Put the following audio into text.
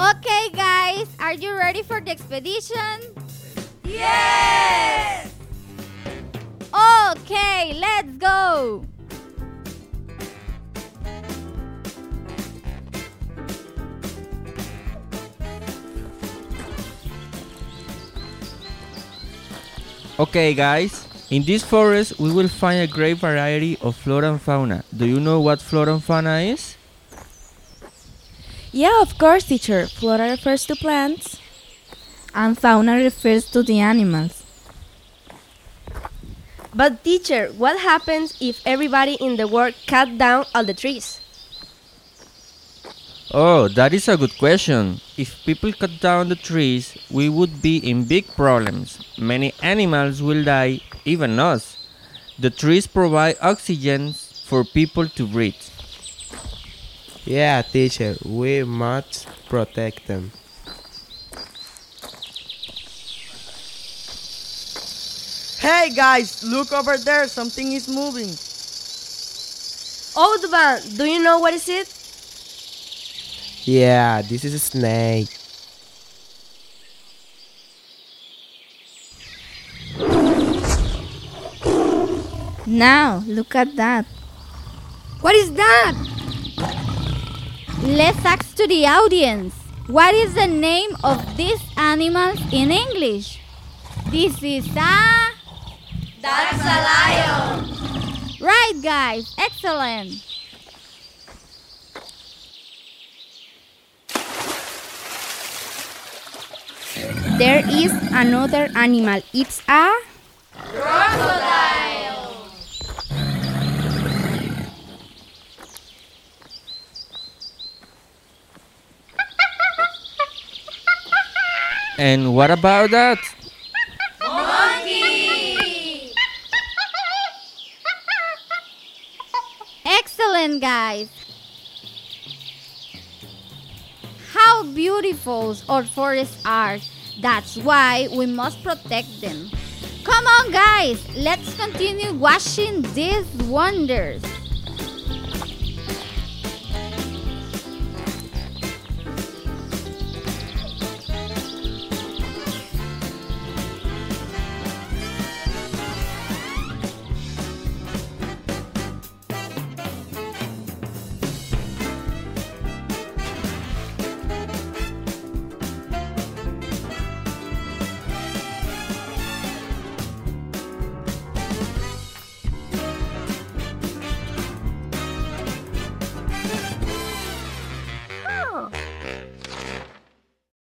Okay, guys, are you ready for the expedition? Yes! Okay, let's go! Okay, guys. In this forest, we will find a great variety of flora and fauna. Do you know what flora and fauna is? Yeah, of course, teacher. Flora refers to plants. And fauna refers to the animals. But teacher, what happens if everybody in the world cut down all the trees? Oh, that is a good question. If people cut down the trees, we would be in big problems. Many animals will die, even us. The trees provide oxygen for people to breathe. Yeah, teacher, we must protect them. Hey guys, look over there, something is moving. Oh, Duban, do you know what is it? Yeah, this is a snake. Now, look at that. What is that? Let's ask to the audience. What is the name of these animals in English? This is a... That's a lion. Right, guys. Excellent. There is another animal. It's a. And what about that? Excellent, guys. How beautiful our forests are. That's why we must protect them. Come on, guys. Let's continue watching these wonders. Bye.